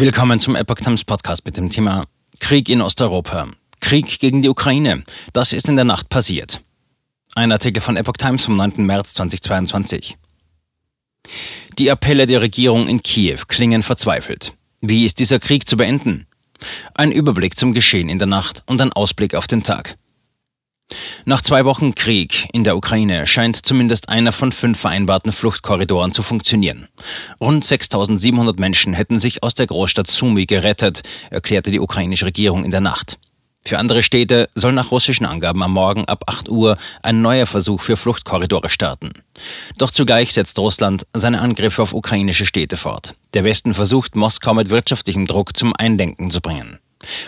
Willkommen zum Epoch Times Podcast mit dem Thema Krieg in Osteuropa. Krieg gegen die Ukraine. Das ist in der Nacht passiert. Ein Artikel von Epoch Times vom 9. März 2022. Die Appelle der Regierung in Kiew klingen verzweifelt. Wie ist dieser Krieg zu beenden? Ein Überblick zum Geschehen in der Nacht und ein Ausblick auf den Tag. Nach zwei Wochen Krieg in der Ukraine scheint zumindest einer von fünf vereinbarten Fluchtkorridoren zu funktionieren. Rund 6700 Menschen hätten sich aus der Großstadt Sumy gerettet, erklärte die ukrainische Regierung in der Nacht. Für andere Städte soll nach russischen Angaben am Morgen ab 8 Uhr ein neuer Versuch für Fluchtkorridore starten. Doch zugleich setzt Russland seine Angriffe auf ukrainische Städte fort. Der Westen versucht, Moskau mit wirtschaftlichem Druck zum Eindenken zu bringen.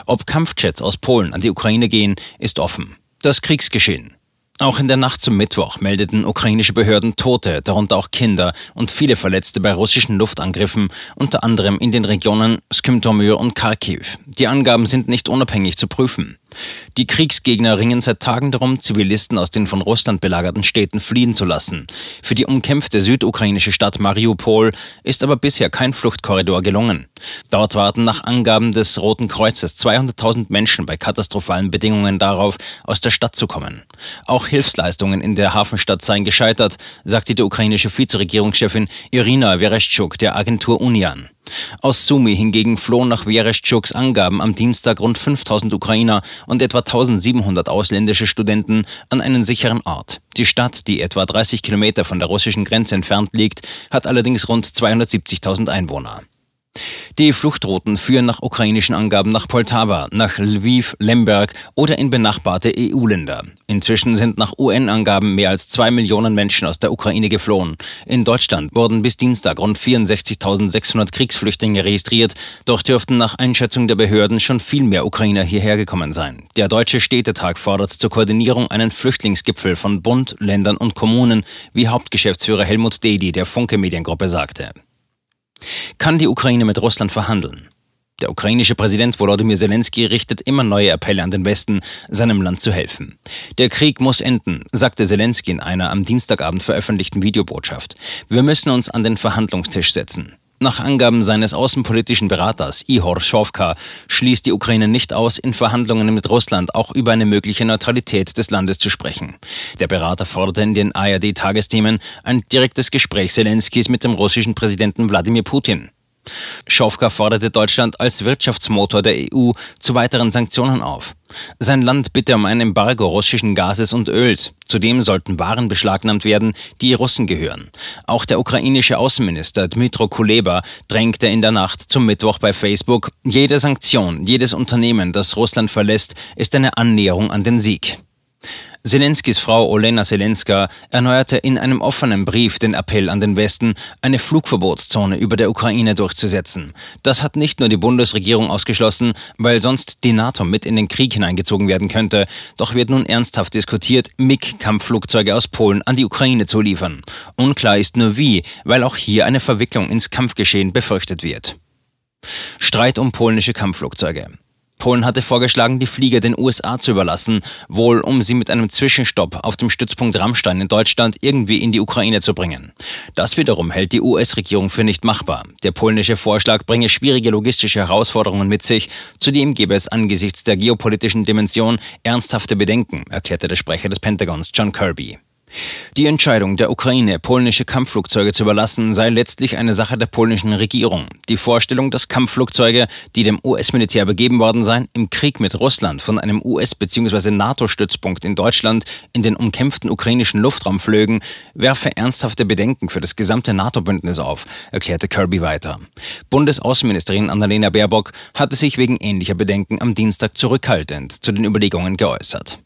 Ob Kampfjets aus Polen an die Ukraine gehen, ist offen. Das Kriegsgeschehen. Auch in der Nacht zum Mittwoch meldeten ukrainische Behörden Tote, darunter auch Kinder und viele Verletzte bei russischen Luftangriffen, unter anderem in den Regionen Skymtomyr und Kharkiv. Die Angaben sind nicht unabhängig zu prüfen. Die Kriegsgegner ringen seit Tagen darum, Zivilisten aus den von Russland belagerten Städten fliehen zu lassen. Für die umkämpfte südukrainische Stadt Mariupol ist aber bisher kein Fluchtkorridor gelungen. Dort warten nach Angaben des Roten Kreuzes 200.000 Menschen bei katastrophalen Bedingungen darauf, aus der Stadt zu kommen. Auch Hilfsleistungen in der Hafenstadt seien gescheitert, sagte die ukrainische Vizeregierungschefin Irina Vereshchuk der Agentur Unian. Aus Sumy hingegen flohen nach Vereschtschuks Angaben am Dienstag rund 5000 Ukrainer und etwa 1700 ausländische Studenten an einen sicheren Ort. Die Stadt, die etwa 30 Kilometer von der russischen Grenze entfernt liegt, hat allerdings rund 270.000 Einwohner. Die Fluchtrouten führen nach ukrainischen Angaben nach Poltava, nach Lviv, Lemberg oder in benachbarte EU-Länder. Inzwischen sind nach UN-Angaben mehr als zwei Millionen Menschen aus der Ukraine geflohen. In Deutschland wurden bis Dienstag rund 64.600 Kriegsflüchtlinge registriert, doch dürften nach Einschätzung der Behörden schon viel mehr Ukrainer hierher gekommen sein. Der Deutsche Städtetag fordert zur Koordinierung einen Flüchtlingsgipfel von Bund, Ländern und Kommunen, wie Hauptgeschäftsführer Helmut Dedi der Funke Mediengruppe sagte. Kann die Ukraine mit Russland verhandeln? Der ukrainische Präsident Volodymyr Zelensky richtet immer neue Appelle an den Westen, seinem Land zu helfen. Der Krieg muss enden, sagte Zelensky in einer am Dienstagabend veröffentlichten Videobotschaft. Wir müssen uns an den Verhandlungstisch setzen. Nach Angaben seines außenpolitischen Beraters Ihor Schowka schließt die Ukraine nicht aus, in Verhandlungen mit Russland auch über eine mögliche Neutralität des Landes zu sprechen. Der Berater forderte in den ARD-Tagesthemen ein direktes Gespräch Zelenskis mit dem russischen Präsidenten Wladimir Putin. Schofka forderte Deutschland als Wirtschaftsmotor der EU zu weiteren Sanktionen auf. Sein Land bitte um ein Embargo russischen Gases und Öls. Zudem sollten Waren beschlagnahmt werden, die Russen gehören. Auch der ukrainische Außenminister Dmytro Kuleba drängte in der Nacht zum Mittwoch bei Facebook, jede Sanktion, jedes Unternehmen, das Russland verlässt, ist eine Annäherung an den Sieg. Zelenskis Frau Olena Zelenska erneuerte in einem offenen Brief den Appell an den Westen, eine Flugverbotszone über der Ukraine durchzusetzen. Das hat nicht nur die Bundesregierung ausgeschlossen, weil sonst die NATO mit in den Krieg hineingezogen werden könnte, doch wird nun ernsthaft diskutiert, MiG-Kampfflugzeuge aus Polen an die Ukraine zu liefern. Unklar ist nur wie, weil auch hier eine Verwicklung ins Kampfgeschehen befürchtet wird. Streit um polnische Kampfflugzeuge. Polen hatte vorgeschlagen, die Flieger den USA zu überlassen, wohl um sie mit einem Zwischenstopp auf dem Stützpunkt Rammstein in Deutschland irgendwie in die Ukraine zu bringen. Das wiederum hält die US-Regierung für nicht machbar. Der polnische Vorschlag bringe schwierige logistische Herausforderungen mit sich, zudem gäbe es angesichts der geopolitischen Dimension ernsthafte Bedenken, erklärte der Sprecher des Pentagons John Kirby. Die Entscheidung der Ukraine, polnische Kampfflugzeuge zu überlassen, sei letztlich eine Sache der polnischen Regierung. Die Vorstellung, dass Kampfflugzeuge, die dem US-Militär begeben worden seien, im Krieg mit Russland von einem US- bzw. NATO-Stützpunkt in Deutschland in den umkämpften ukrainischen Luftraum flögen, werfe ernsthafte Bedenken für das gesamte NATO-Bündnis auf, erklärte Kirby weiter. Bundesaußenministerin Annalena Baerbock hatte sich wegen ähnlicher Bedenken am Dienstag zurückhaltend zu den Überlegungen geäußert.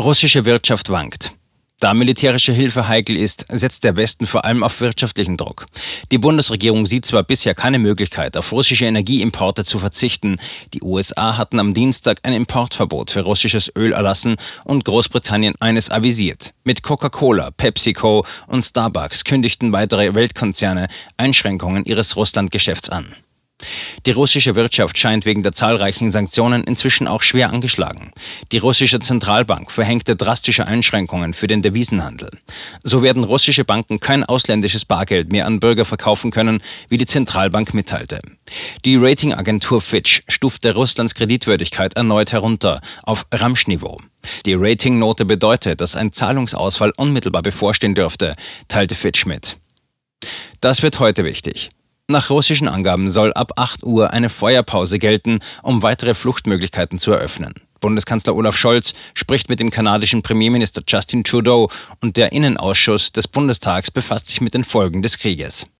Russische Wirtschaft wankt. Da militärische Hilfe heikel ist, setzt der Westen vor allem auf wirtschaftlichen Druck. Die Bundesregierung sieht zwar bisher keine Möglichkeit, auf russische Energieimporte zu verzichten. Die USA hatten am Dienstag ein Importverbot für russisches Öl erlassen und Großbritannien eines avisiert. Mit Coca-Cola, PepsiCo und Starbucks kündigten weitere Weltkonzerne Einschränkungen ihres Russlandgeschäfts an. Die russische Wirtschaft scheint wegen der zahlreichen Sanktionen inzwischen auch schwer angeschlagen. Die russische Zentralbank verhängte drastische Einschränkungen für den Devisenhandel. So werden russische Banken kein ausländisches Bargeld mehr an Bürger verkaufen können, wie die Zentralbank mitteilte. Die Ratingagentur Fitch stufte Russlands Kreditwürdigkeit erneut herunter auf Ramschniveau. Die Ratingnote bedeutet, dass ein Zahlungsausfall unmittelbar bevorstehen dürfte, teilte Fitch mit. Das wird heute wichtig. Nach russischen Angaben soll ab 8 Uhr eine Feuerpause gelten, um weitere Fluchtmöglichkeiten zu eröffnen. Bundeskanzler Olaf Scholz spricht mit dem kanadischen Premierminister Justin Trudeau und der Innenausschuss des Bundestags befasst sich mit den Folgen des Krieges.